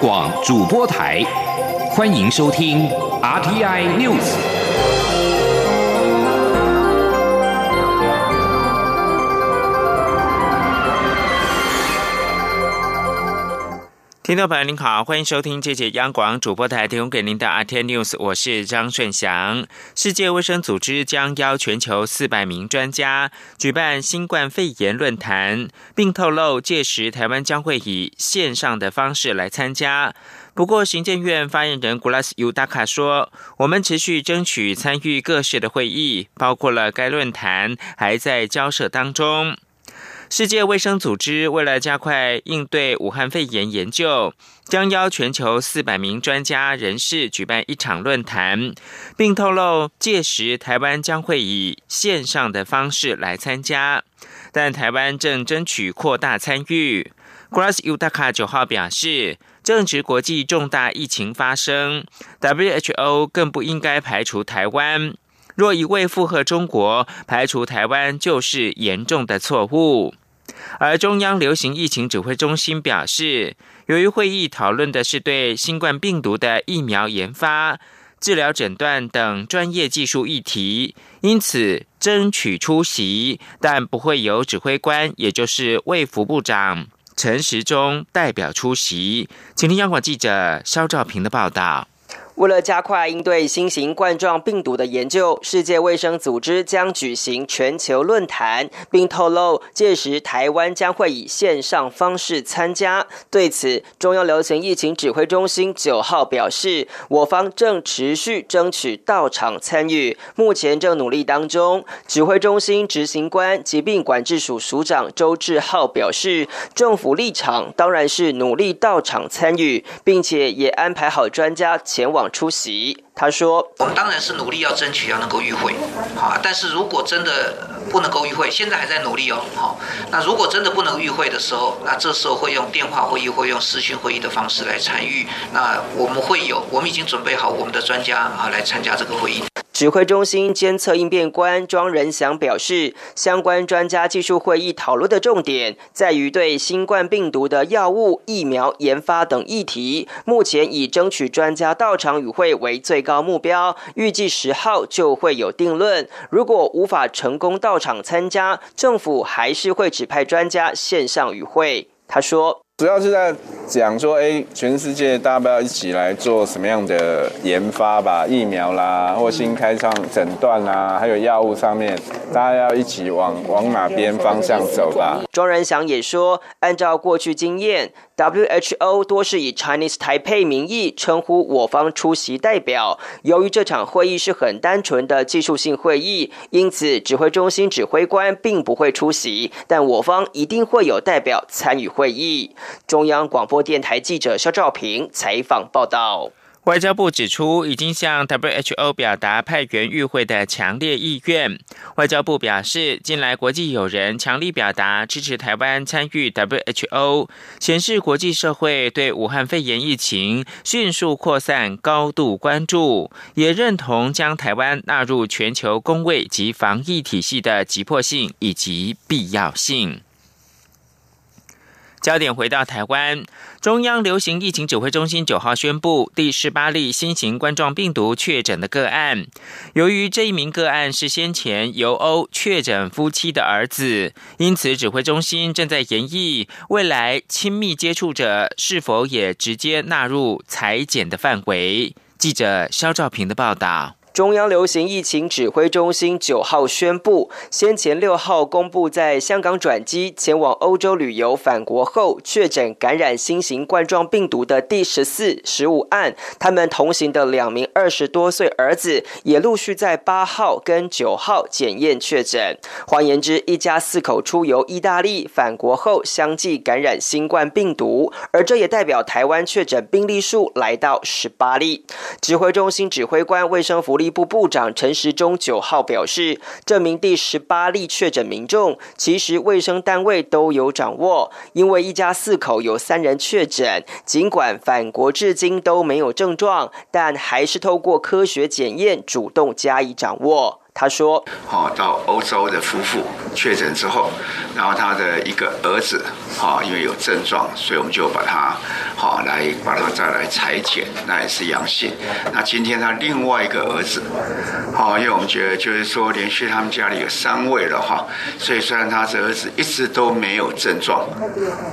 广主播台，欢迎收听 RTI News。听众朋友您好，欢迎收听这节央广主播台提供给您的 RT News，我是张顺祥。世界卫生组织将邀全球四百名专家举办新冠肺炎论坛，并透露届时台湾将会以线上的方式来参加。不过，行政院发言人古拉斯尤达卡说：“我们持续争取参与各式的会议，包括了该论坛还在交涉当中。”世界卫生组织为了加快应对武汉肺炎研究，将邀全球四百名专家人士举办一场论坛，并透露届时台湾将会以线上的方式来参加，但台湾正争取扩大参与。Grass Utaka 九号表示，正值国际重大疫情发生，WHO 更不应该排除台湾。若一味附和中国，排除台湾就是严重的错误。而中央流行疫情指挥中心表示，由于会议讨论的是对新冠病毒的疫苗研发、治疗诊断等专业技术议题，因此争取出席，但不会由指挥官，也就是卫福部长陈时中代表出席。请听央广记者肖兆平的报道。为了加快应对新型冠状病毒的研究，世界卫生组织将举行全球论坛，并透露届时台湾将会以线上方式参加。对此，中央流行疫情指挥中心九号表示，我方正持续争取到场参与，目前正努力当中。指挥中心执行官疾病管制署署长周志浩表示，政府立场当然是努力到场参与，并且也安排好专家前往。出席，他说：“我们当然是努力要争取要能够与会，好，但是如果真的不能够与会，现在还在努力哦，好，那如果真的不能与会的时候，那这时候会用电话会议，会用视讯会议的方式来参与。那我们会有，我们已经准备好我们的专家啊来参加这个会议。”指挥中心监测应变官庄仁祥表示，相关专家技术会议讨论的重点在于对新冠病毒的药物、疫苗研发等议题。目前以争取专家到场与会为最高目标，预计十号就会有定论。如果无法成功到场参加，政府还是会指派专家线上与会。他说。主要是在讲说，哎，全世界大家不要一起来做什么样的研发吧，疫苗啦，或新开创诊断啦，还有药物上面，大家要一起往往哪边方向走吧。庄仁祥也说，按照过去经验。WHO 多是以 Chinese Taipei 名义称呼我方出席代表。由于这场会议是很单纯的技术性会议，因此指挥中心指挥官并不会出席，但我方一定会有代表参与会议。中央广播电台记者肖兆平采访报道。外交部指出，已经向 WHO 表达派员与会的强烈意愿。外交部表示，近来国际友人强力表达支持台湾参与 WHO，显示国际社会对武汉肺炎疫情迅速扩散高度关注，也认同将台湾纳入全球公卫及防疫体系的急迫性以及必要性。焦点回到台湾，中央流行疫情指挥中心九号宣布第十八例新型冠状病毒确诊的个案。由于这一名个案是先前由欧确诊夫妻的儿子，因此指挥中心正在研议未来亲密接触者是否也直接纳入裁剪的范围。记者肖兆平的报道。中央流行疫情指挥中心九号宣布，先前六号公布在香港转机前往欧洲旅游返国后确诊感染新型冠状病毒的第十四、十五案，他们同行的两名二十多岁儿子也陆续在八号跟九号检验确诊。换言之，一家四口出游意大利返国后相继感染新冠病毒，而这也代表台湾确诊病例数来到十八例。指挥中心指挥官卫生福利。部部长陈时中九号表示，这名第十八例确诊民众，其实卫生单位都有掌握，因为一家四口有三人确诊，尽管返国至今都没有症状，但还是透过科学检验主动加以掌握。他说：“好，到欧洲的夫妇确诊之后，然后他的一个儿子，好，因为有症状，所以我们就把他好来把他再来裁剪，那也是阳性。那今天他另外一个儿子，好，因为我们觉得就是说连续他们家里有三位了哈，所以虽然他这儿子一直都没有症状，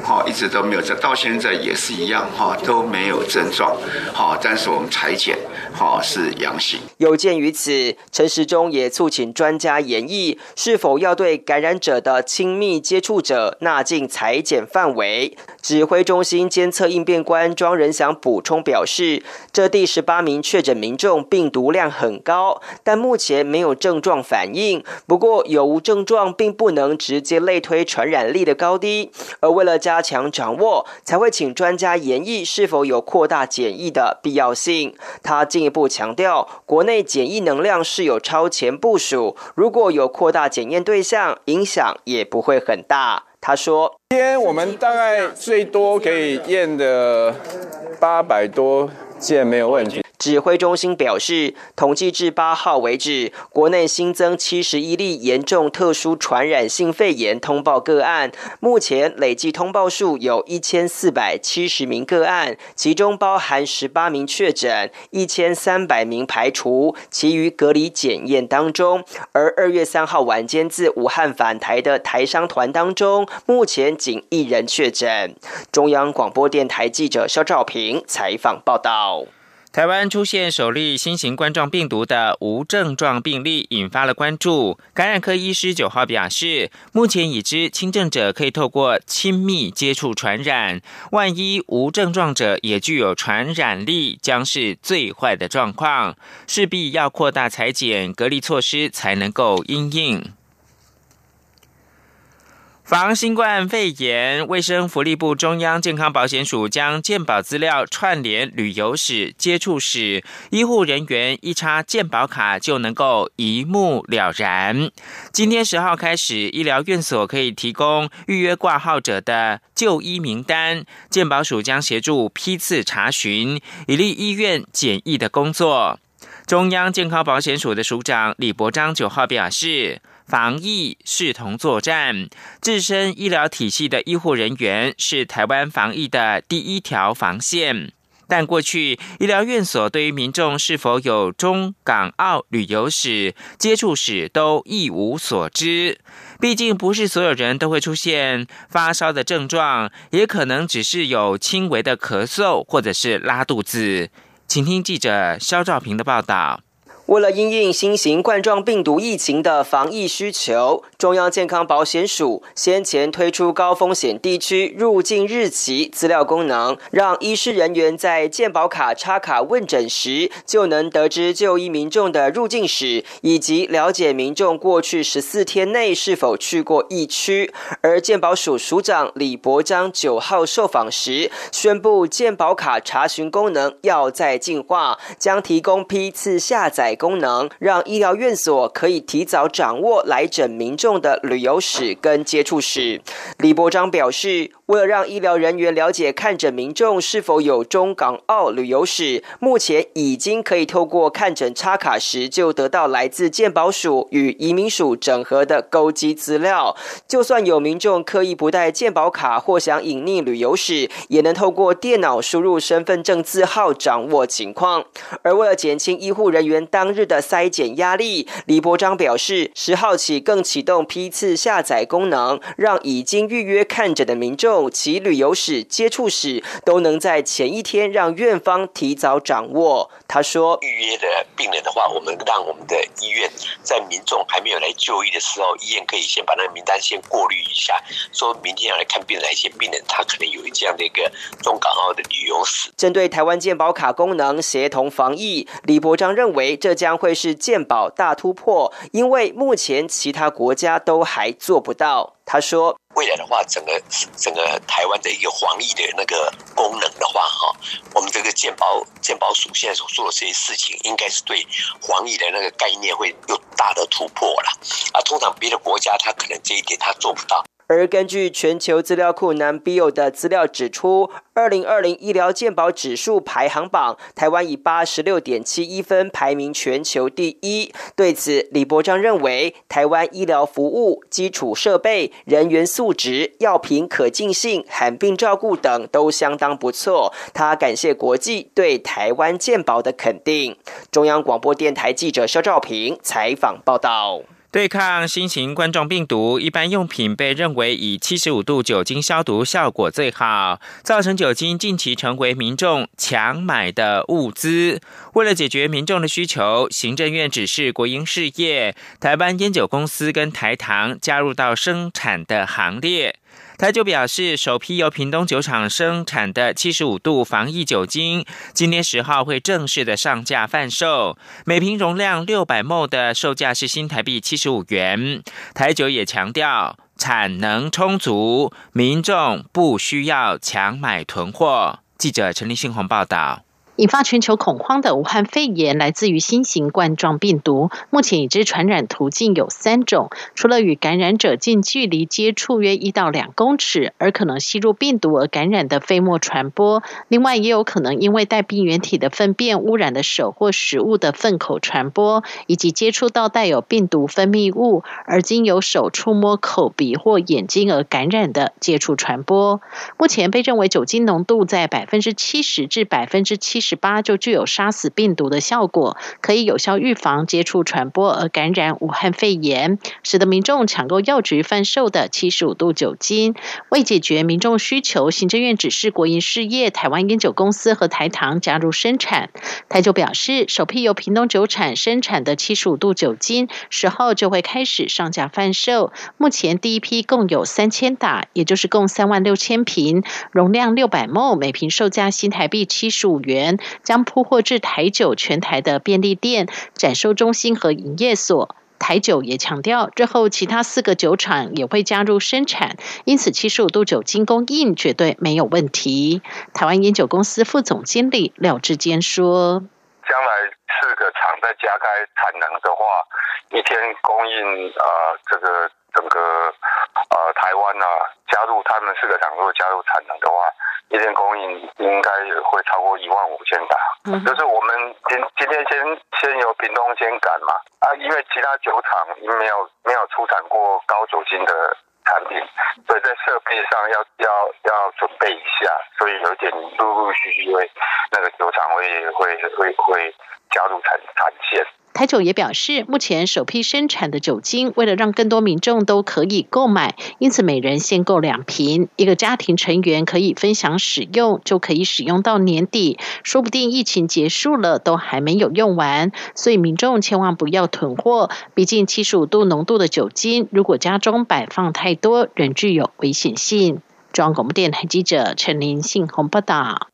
好，一直都没有症，到现在也是一样哈，都没有症状，好，但是我们裁剪。”好是阳性。有鉴于此，陈时中也促请专家研议，是否要对感染者的亲密接触者纳进裁剪范围。指挥中心监测应变官庄仁祥补充表示，这第十八名确诊民众病毒量很高，但目前没有症状反应。不过有无症状并不能直接类推传染力的高低，而为了加强掌握，才会请专家研议是否有扩大检疫的必要性。他进。进一步强调，国内检疫能量是有超前部署，如果有扩大检验对象，影响也不会很大。他说：“今天我们大概最多可以验的八百多件，没有问题。”指挥中心表示，统计至八号为止，国内新增七十一例严重特殊传染性肺炎通报个案，目前累计通报数有一千四百七十名个案，其中包含十八名确诊，一千三百名排除，其余隔离检验当中。而二月三号晚间自武汉返台的台商团当中，目前仅一人确诊。中央广播电台记者肖兆平采访报道。台湾出现首例新型冠状病毒的无症状病例，引发了关注。感染科医师九号表示，目前已知轻症者可以透过亲密接触传染，万一无症状者也具有传染力，将是最坏的状况，势必要扩大裁剪隔离措施，才能够应应。防新冠肺炎，卫生福利部中央健康保险署将健保资料串联旅游史、接触史，医护人员一插健保卡就能够一目了然。今天十号开始，医疗院所可以提供预约挂号者的就医名单，健保署将协助批次查询，以利医院检疫的工作。中央健康保险署的署长李伯章九号表示。防疫视同作战，自身医疗体系的医护人员是台湾防疫的第一条防线。但过去医疗院所对于民众是否有中港澳旅游史、接触史都一无所知。毕竟不是所有人都会出现发烧的症状，也可能只是有轻微的咳嗽或者是拉肚子。请听记者肖兆平的报道。为了因应新型冠状病毒疫情的防疫需求，中央健康保险署先前推出高风险地区入境日期资料功能，让医师人员在健保卡插卡问诊时，就能得知就医民众的入境史，以及了解民众过去十四天内是否去过疫区。而健保署署长李博章九号受访时宣布，健保卡查询功能要再进化，将提供批次下载。功能让医疗院所可以提早掌握来诊民众的旅游史跟接触史。李博章表示，为了让医疗人员了解看诊民众是否有中港澳旅游史，目前已经可以透过看诊插卡时就得到来自健保署与移民署整合的勾稽资料。就算有民众刻意不带健保卡或想隐匿旅游史，也能透过电脑输入身份证字号掌握情况。而为了减轻医护人员当当日的筛检压力，李博章表示，十号起更启动批次下载功能，让已经预约看诊的民众其旅游史、接触史都能在前一天让院方提早掌握。他说，预约的病人的话，我们让我们的医院在民众还没有来就医的时候，医院可以先把那个名单先过滤一下，说明天要来看病的，一些病人他可能有这样的一个中港澳的旅游史。针对台湾健保卡功能协同防疫，李博章认为这。将会是健保大突破，因为目前其他国家都还做不到。他说：“未来的话，整个整个台湾的一个防疫的那个功能的话，哈，我们这个健保健保署现在所做的这些事情，应该是对防疫的那个概念会有大的突破了。啊，通常别的国家他可能这一点他做不到。”而根据全球资料库 NBio 的资料指出，二零二零医疗健保指数排行榜，台湾以八十六点七一分排名全球第一。对此，李博章认为，台湾医疗服务、基础设备、人员素质、药品可进性、罕病照顾等都相当不错。他感谢国际对台湾健保的肯定。中央广播电台记者肖兆平采访报道。对抗新型冠状病毒，一般用品被认为以七十五度酒精消毒效果最好，造成酒精近期成为民众强买的物资。为了解决民众的需求，行政院指示国营事业台湾烟酒公司跟台糖加入到生产的行列。台酒表示，首批由屏东酒厂生产的七十五度防疫酒精，今天十号会正式的上架贩售，每瓶容量六百 ml 的售价是新台币七十五元。台酒也强调，产能充足，民众不需要强买囤货。记者陈立新鸿报道。引发全球恐慌的武汉肺炎来自于新型冠状病毒。目前已知传染途径有三种，除了与感染者近距离接触约一到两公尺而可能吸入病毒而感染的飞沫传播，另外也有可能因为带病原体的粪便污染的手或食物的粪口传播，以及接触到带有病毒分泌物而经由手触摸口鼻或眼睛而感染的接触传播。目前被认为酒精浓度在百分之七十至百分之七。十八就具有杀死病毒的效果，可以有效预防接触传播而感染武汉肺炎，使得民众抢购药局贩售的七十五度酒精。为解决民众需求，行政院指示国营事业台湾烟酒公司和台糖加入生产。台酒表示，首批由屏东酒厂生产的七十五度酒精，十号就会开始上架贩售。目前第一批共有三千打，也就是共三万六千瓶，容量六百 m 每瓶售价新台币七十五元。将铺货至台酒全台的便利店、展售中心和营业所。台酒也强调，之后其他四个酒厂也会加入生产，因此七十五度酒精供应绝对没有问题。台湾烟酒公司副总经理廖志坚说：“将来四个厂再加开产能的话，一天供应呃这个整个呃台湾呢，加入他们四个厂如果加入产能的话。”一天供应应该也会超过一万五千打，就是我们今今天先先由屏东先赶嘛，啊，因为其他酒厂没有没有出产过高酒精的产品，所以在设备上要要要准备一下，所以有点陆陆续续会那个酒厂会会会会加入产产线。台酒也表示，目前首批生产的酒精，为了让更多民众都可以购买，因此每人限购两瓶，一个家庭成员可以分享使用，就可以使用到年底。说不定疫情结束了，都还没有用完，所以民众千万不要囤货。毕竟七十五度浓度的酒精，如果家中摆放太多，仍具有危险性。中央广播电台记者陈林信鸿报道。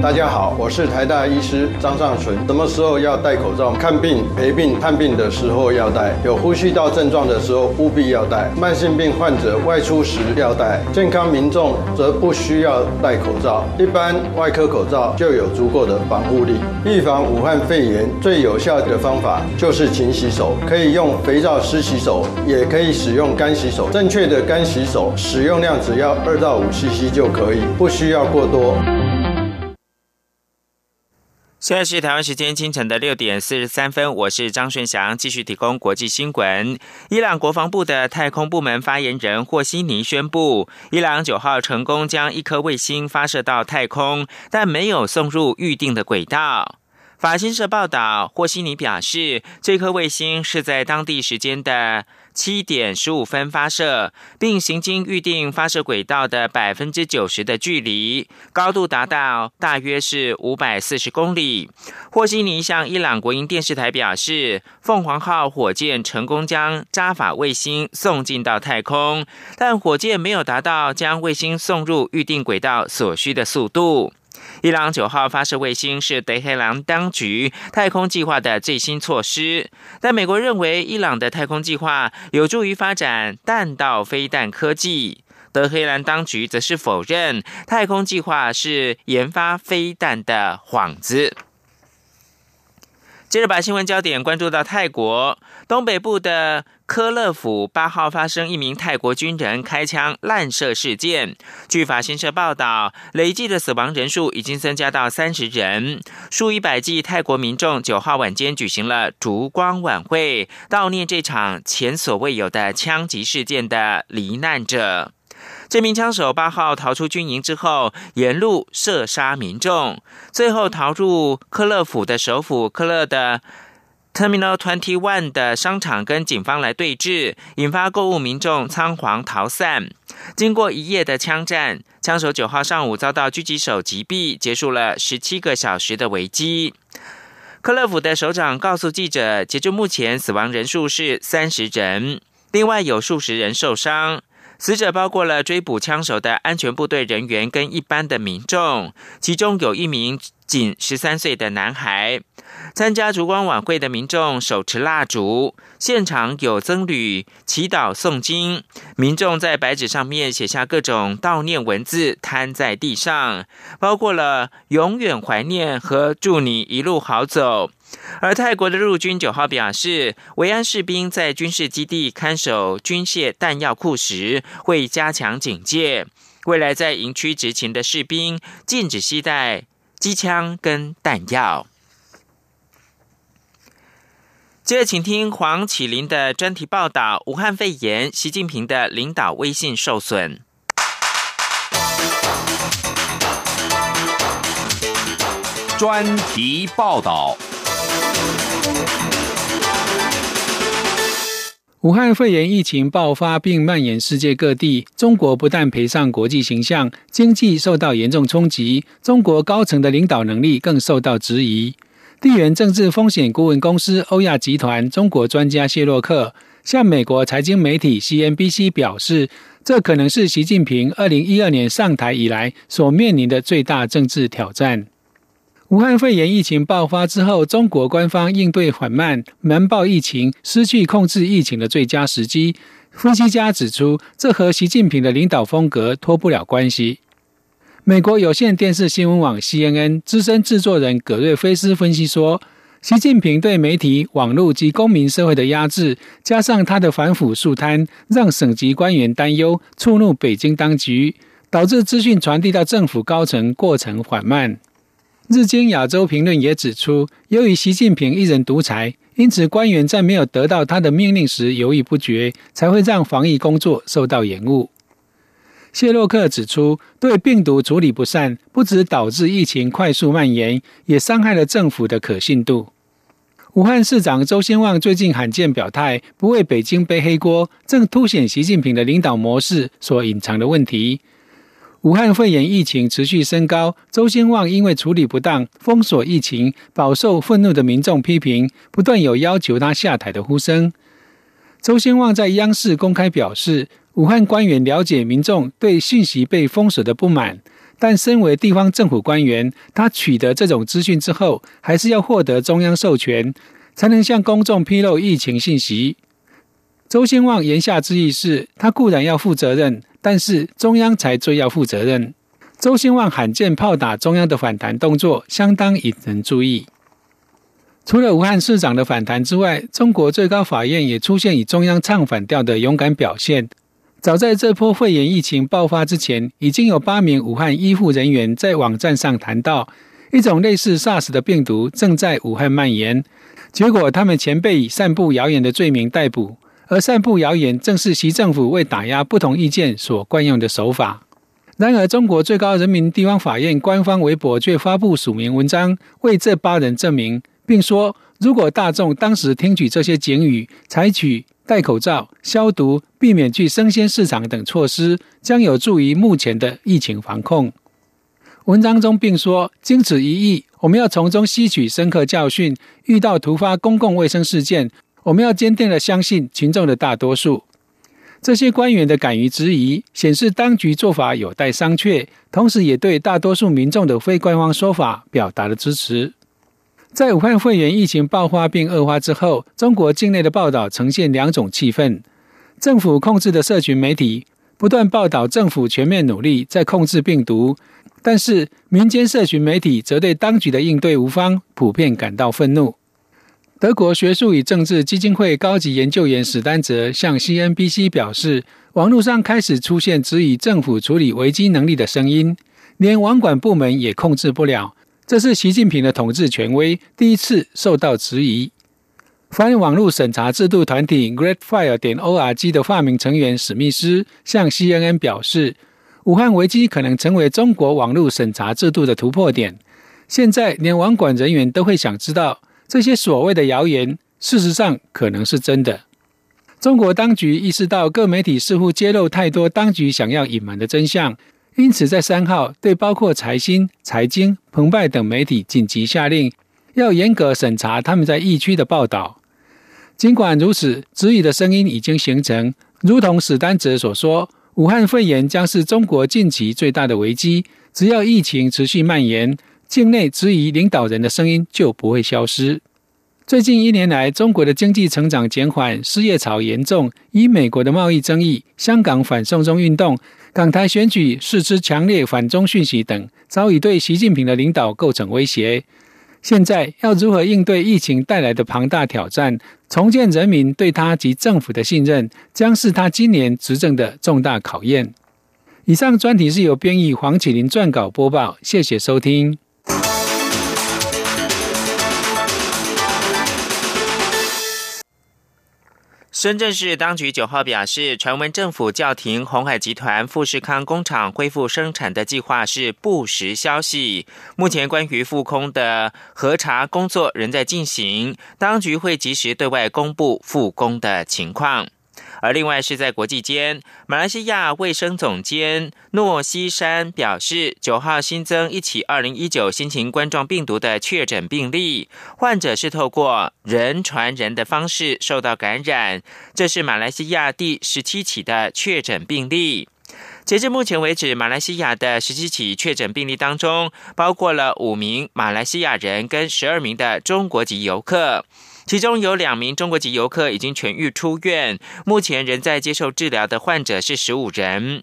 大家好，我是台大医师张尚存。什么时候要戴口罩？看病、陪病、探病的时候要戴；有呼吸道症状的时候务必要戴；慢性病患者外出时要戴；健康民众则不需要戴口罩。一般外科口罩就有足够的防护力。预防武汉肺炎最有效的方法就是勤洗手，可以用肥皂湿洗手，也可以使用干洗手。正确的干洗手使用量只要二到五 CC 就可以，不需要过多。现在是台湾时间清晨的六点四十三分，我是张顺祥，继续提供国际新闻。伊朗国防部的太空部门发言人霍西尼宣布，伊朗九号成功将一颗卫星发射到太空，但没有送入预定的轨道。法新社报道，霍西尼表示，这颗卫星是在当地时间的。七点十五分发射，并行经预定发射轨道的百分之九十的距离，高度达到大约是五百四十公里。霍西尼向伊朗国营电视台表示，凤凰号火箭成功将扎法卫星送进到太空，但火箭没有达到将卫星送入预定轨道所需的速度。伊朗九号发射卫星是德黑兰当局太空计划的最新措施，但美国认为伊朗的太空计划有助于发展弹道飞弹科技。德黑兰当局则是否认太空计划是研发飞弹的幌子。接着把新闻焦点关注到泰国东北部的科勒府，八号发生一名泰国军人开枪滥射事件。据法新社报道，累计的死亡人数已经增加到三十人。数以百计泰国民众九号晚间举行了烛光晚会，悼念这场前所未有的枪击事件的罹难者。这名枪手八号逃出军营之后，沿路射杀民众，最后逃入科勒府的首府科勒的 Terminal Twenty One 的商场，跟警方来对峙，引发购物民众仓皇逃散。经过一夜的枪战，枪手九号上午遭到狙击手击毙，结束了十七个小时的危机。科勒府的首长告诉记者，截至目前，死亡人数是三十人，另外有数十人受伤。死者包括了追捕枪手的安全部队人员跟一般的民众，其中有一名仅十三岁的男孩。参加烛光晚会的民众手持蜡烛，现场有僧侣祈祷诵经，民众在白纸上面写下各种悼念文字，摊在地上，包括了永远怀念和祝你一路好走。而泰国的陆军九号表示，维安士兵在军事基地看守军械弹药库时，会加强警戒。未来在营区执勤的士兵禁止携带机枪跟弹药。接着，请听黄启林的专题报道：武汉肺炎，习近平的领导威信受损。专题报道。武汉肺炎疫情爆发并蔓延世界各地，中国不但赔上国际形象，经济受到严重冲击，中国高层的领导能力更受到质疑。地缘政治风险顾问公司欧亚集团中国专家谢洛克向美国财经媒体 CNBC 表示，这可能是习近平二零一二年上台以来所面临的最大政治挑战。武汉肺炎疫情爆发之后，中国官方应对缓慢，瞒报疫情，失去控制疫情的最佳时机。分析家指出，这和习近平的领导风格脱不了关系。美国有线电视新闻网 CNN 资深制作人葛瑞菲斯分析说，习近平对媒体、网络及公民社会的压制，加上他的反腐肃贪，让省级官员担忧，触怒北京当局，导致资讯传递到政府高层过程缓慢。日经亚洲评论也指出，由于习近平一人独裁，因此官员在没有得到他的命令时犹豫不决，才会让防疫工作受到延误。谢洛克指出，对病毒处理不善，不止导致疫情快速蔓延，也伤害了政府的可信度。武汉市长周先旺最近罕见表态，不为北京背黑锅，正凸显习近平的领导模式所隐藏的问题。武汉肺炎疫情持续升高，周兴旺因为处理不当封锁疫情，饱受愤怒的民众批评，不断有要求他下台的呼声。周兴旺在央视公开表示，武汉官员了解民众对信息被封锁的不满，但身为地方政府官员，他取得这种资讯之后，还是要获得中央授权，才能向公众披露疫情信息。周兴旺言下之意是，他固然要负责任。但是中央才最要负责任。周兴旺罕见炮打中央的反弹动作，相当引人注意。除了武汉市长的反弹之外，中国最高法院也出现与中央唱反调的勇敢表现。早在这波肺炎疫情爆发之前，已经有八名武汉医护人员在网站上谈到，一种类似 SARS 的病毒正在武汉蔓延。结果，他们前被以散布谣言的罪名逮捕。而散布谣言正是习政府为打压不同意见所惯用的手法。然而，中国最高人民地方法院官方微博却发布署名文章，为这八人证明，并说：如果大众当时听取这些警语，采取戴口罩、消毒、避免去生鲜市场等措施，将有助于目前的疫情防控。文章中并说：经此一役，我们要从中吸取深刻教训，遇到突发公共卫生事件。我们要坚定的相信群众的大多数。这些官员的敢于质疑，显示当局做法有待商榷，同时也对大多数民众的非官方说法表达了支持。在武汉肺炎疫情爆发并恶化之后，中国境内的报道呈现两种气氛：政府控制的社群媒体不断报道政府全面努力在控制病毒，但是民间社群媒体则对当局的应对无方，普遍感到愤怒。德国学术与政治基金会高级研究员史丹泽向 CNBC 表示，网络上开始出现质疑政府处理危机能力的声音，连网管部门也控制不了。这是习近平的统治权威第一次受到质疑。反网络审查制度团体 GreatFire 点 org 的发明成员史密斯向 CNN 表示，武汉危机可能成为中国网络审查制度的突破点。现在，连网管人员都会想知道。这些所谓的谣言，事实上可能是真的。中国当局意识到各媒体似乎揭露太多当局想要隐瞒的真相，因此在三号对包括财新、财经、澎湃等媒体紧急下令，要严格审查他们在疫区的报道。尽管如此，质疑的声音已经形成。如同史丹泽所说，武汉肺炎将是中国近期最大的危机。只要疫情持续蔓延。境内质疑领导人的声音就不会消失。最近一年来，中国的经济成长减缓，失业潮严重，以美国的贸易争议、香港反送中运动、港台选举释之强烈反中讯息等，早已对习近平的领导构成威胁。现在要如何应对疫情带来的庞大挑战，重建人民对他及政府的信任，将是他今年执政的重大考验。以上专题是由编译黄启林撰稿播报，谢谢收听。深圳市当局九号表示，传闻政府叫停鸿海集团富士康工厂恢复生产的计划是不实消息。目前关于复工的核查工作仍在进行，当局会及时对外公布复工的情况。而另外是在国际间，马来西亚卫生总监诺西山表示，九号新增一起二零一九新型冠状病毒的确诊病例，患者是透过人传人的方式受到感染，这是马来西亚第十七起的确诊病例。截至目前为止，马来西亚的十七起确诊病例当中，包括了五名马来西亚人跟十二名的中国籍游客。其中有两名中国籍游客已经痊愈出院，目前仍在接受治疗的患者是十五人。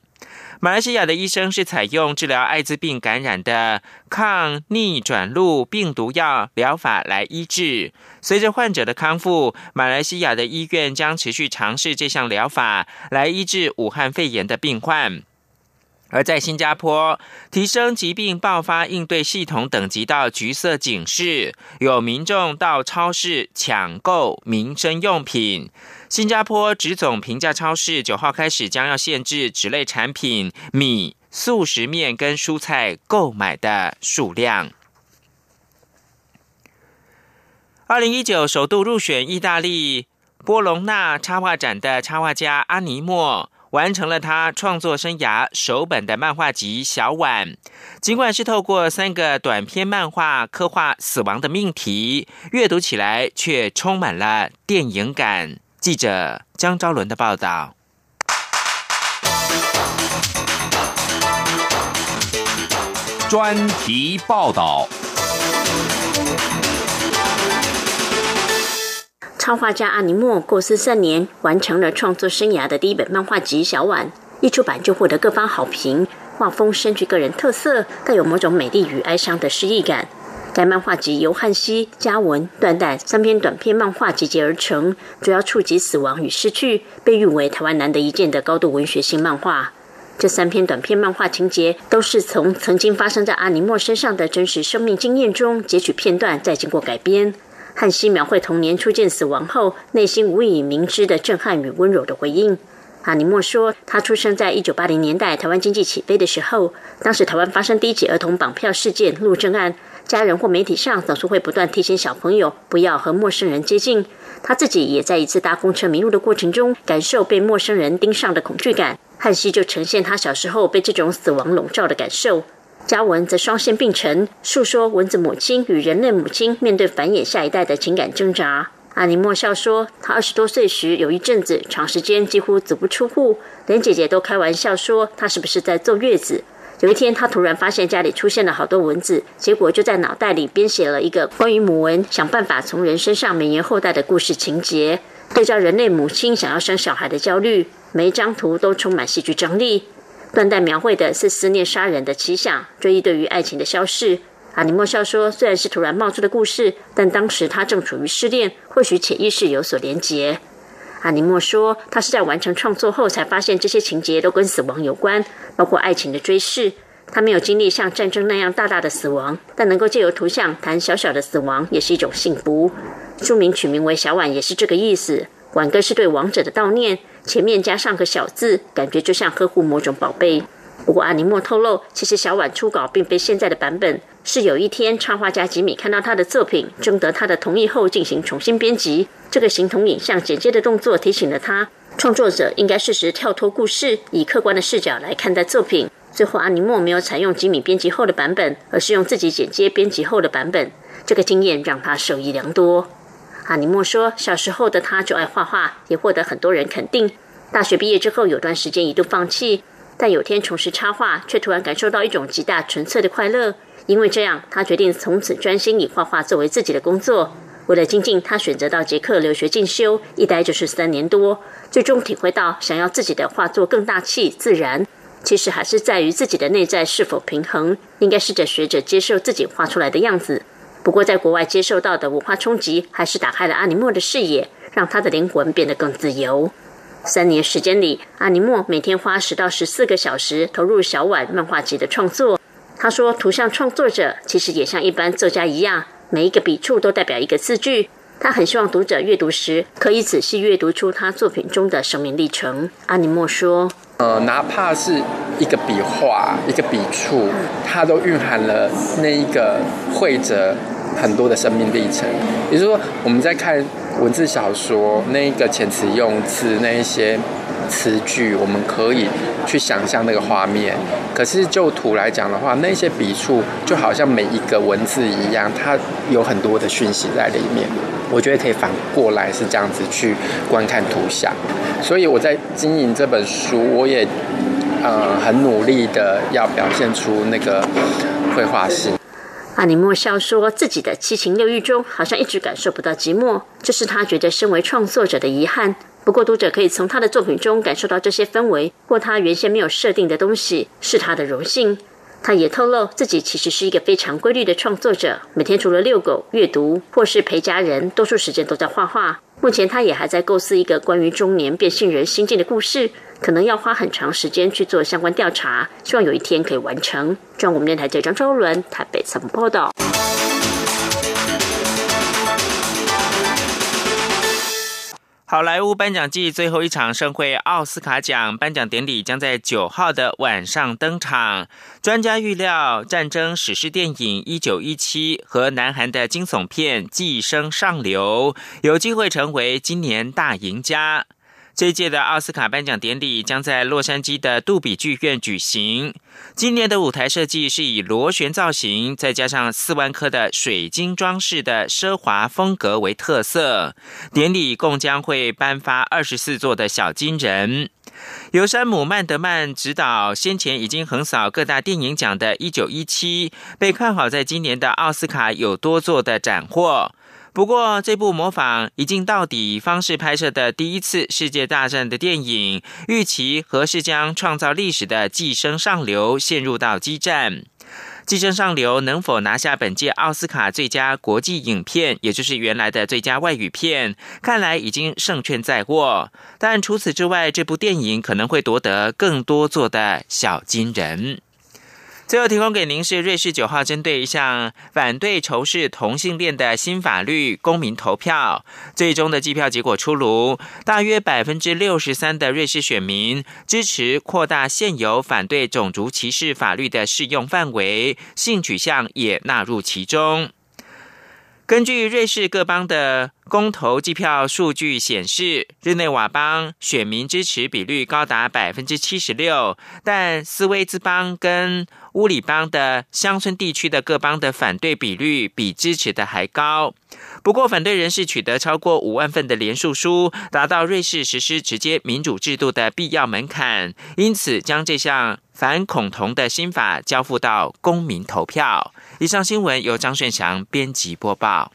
马来西亚的医生是采用治疗艾滋病感染的抗逆转录病毒药疗法来医治。随着患者的康复，马来西亚的医院将持续尝试这项疗法来医治武汉肺炎的病患。而在新加坡，提升疾病爆发应对系统等级到橘色警示，有民众到超市抢购民生用品。新加坡直总平价超市九号开始将要限制纸类产品、米、素食面跟蔬菜购买的数量。二零一九首度入选意大利波隆纳插画展的插画家阿尼莫。完成了他创作生涯首本的漫画集《小碗》，尽管是透过三个短篇漫画刻画死亡的命题，阅读起来却充满了电影感。记者江昭伦的报道。专题报道。插画家阿尼莫过四三年完成了创作生涯的第一本漫画集《小碗》，一出版就获得各方好评。画风深具个人特色，带有某种美丽与哀伤的诗意感。该漫画集由汉西、嘉文、段代三篇短篇漫画集结而成，主要触及死亡与失去，被誉为台湾难得一见的高度文学性漫画。这三篇短篇漫画情节都是从曾经发生在阿尼莫身上的真实生命经验中截取片段，再经过改编。汉西描绘童年初见死亡后，内心无以明知的震撼与温柔的回应。阿尼莫说，他出生在一九八零年代台湾经济起飞的时候，当时台湾发生第一起儿童绑票事件陆政案，家人或媒体上总是会不断提醒小朋友不要和陌生人接近。他自己也在一次搭公车迷路的过程中，感受被陌生人盯上的恐惧感。汉西就呈现他小时候被这种死亡笼罩的感受。嘉文则双线并陈，述说蚊子母亲与人类母亲面对繁衍下一代的情感挣扎。阿尼莫笑说，他二十多岁时有一阵子长时间几乎足不出户，连姐姐都开玩笑说他是不是在坐月子。有一天，他突然发现家里出现了好多蚊子，结果就在脑袋里编写了一个关于母蚊想办法从人身上绵延后代的故事情节，对照人类母亲想要生小孩的焦虑，每一张图都充满戏剧张力。断代描绘的是思念杀人的奇想，追忆对于爱情的消逝。阿尼莫笑说：“虽然是突然冒出的故事，但当时他正处于失恋，或许潜意识有所连结。”阿尼莫说：“他是在完成创作后才发现这些情节都跟死亡有关，包括爱情的追视。他没有经历像战争那样大大的死亡，但能够借由图像谈小小的死亡，也是一种幸福。书名取名为小婉，也是这个意思。婉歌是对亡者的悼念，前面加上个小字，感觉就像呵护某种宝贝。不过阿尼莫透露，其实小婉初稿并非现在的版本，是有一天插画家吉米看到他的作品，征得他的同意后进行重新编辑。这个形同影像剪接的动作提醒了他，创作者应该适时跳脱故事，以客观的视角来看待作品。最后，阿尼莫没有采用吉米编辑后的版本，而是用自己剪接编辑后的版本。这个经验让他受益良多。阿尼莫说，小时候的他就爱画画，也获得很多人肯定。大学毕业之后，有段时间一度放弃，但有天重拾插画，却突然感受到一种极大纯粹的快乐。因为这样，他决定从此专心以画画作为自己的工作。为了精进，他选择到捷克留学进修，一待就是三年多。最终体会到，想要自己的画作更大气、自然，其实还是在于自己的内在是否平衡。应该试着学着接受自己画出来的样子。不过，在国外接受到的文化冲击，还是打开了阿尼莫的视野，让他的灵魂变得更自由。三年时间里，阿尼莫每天花十到十四个小时投入小碗漫画集的创作。他说：“图像创作者其实也像一般作家一样。”每一个笔触都代表一个字句，他很希望读者阅读时可以仔细阅读出他作品中的生命历程。阿尼莫说：“呃，哪怕是一个笔画、一个笔触，它都蕴含了那一个会者很多的生命历程。也就是说，我们在看文字小说，那一个遣词用字，那一些。”词句，我们可以去想象那个画面。可是就图来讲的话，那些笔触就好像每一个文字一样，它有很多的讯息在里面。我觉得可以反过来是这样子去观看图像。所以我在经营这本书，我也呃很努力的要表现出那个绘画性。阿尼莫笑说自己的七情六欲中，好像一直感受不到寂寞，这是他觉得身为创作者的遗憾。不过，读者可以从他的作品中感受到这些氛围或他原先没有设定的东西，是他的荣幸。他也透露自己其实是一个非常规律的创作者，每天除了遛狗、阅读或是陪家人，多数时间都在画画。目前，他也还在构思一个关于中年变性人心境的故事，可能要花很长时间去做相关调查，希望有一天可以完成。中央我们电台记者张周伦台北采访报道。好莱坞颁奖季最后一场盛会——奥斯卡奖颁奖典礼将在九号的晚上登场。专家预料，战争史诗电影《一九一七》和南韩的惊悚片《寄生上流》有机会成为今年大赢家。这一届的奥斯卡颁奖典礼将在洛杉矶的杜比剧院举行。今年的舞台设计是以螺旋造型，再加上四万颗的水晶装饰的奢华风格为特色。典礼共将会颁发二十四座的小金人。由山姆·曼德曼执导，先前已经横扫各大电影奖的《一九一七》，被看好在今年的奥斯卡有多座的斩获。不过，这部模仿一镜到底方式拍摄的第一次世界大战的电影，预期何时将创造历史的《寄生上流》陷入到激战？《寄生上流》能否拿下本届奥斯卡最佳国际影片，也就是原来的最佳外语片？看来已经胜券在握。但除此之外，这部电影可能会夺得更多座的小金人。最后提供给您是瑞士九号针对一项反对仇视同性恋的新法律公民投票，最终的计票结果出炉，大约百分之六十三的瑞士选民支持扩大现有反对种族歧视法律的适用范围，性取向也纳入其中。根据瑞士各邦的公投计票数据显示，日内瓦邦选民支持比率高达百分之七十六，但斯威兹邦跟乌里邦的乡村地区的各邦的反对比率比支持的还高。不过，反对人士取得超过五万份的联署书，达到瑞士实施直接民主制度的必要门槛，因此将这项反恐同的新法交付到公民投票。以上新闻由张顺祥编辑播报。